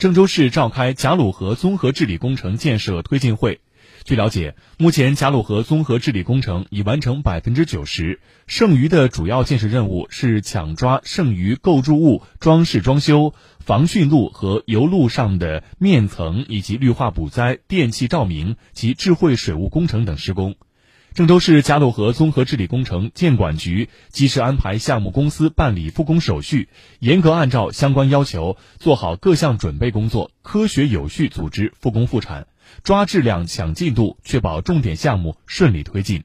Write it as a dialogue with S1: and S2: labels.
S1: 郑州市召开贾鲁河综合治理工程建设推进会。据了解，目前贾鲁河综合治理工程已完成百分之九十，剩余的主要建设任务是抢抓剩余构筑物装饰装修、防汛路和油路上的面层以及绿化补栽、电气照明及智慧水务工程等施工。郑州市嘉鲁河综合治理工程建管局及时安排项目公司办理复工手续，严格按照相关要求做好各项准备工作，科学有序组织复工复产，抓质量抢进度，确保重点项目顺利推进。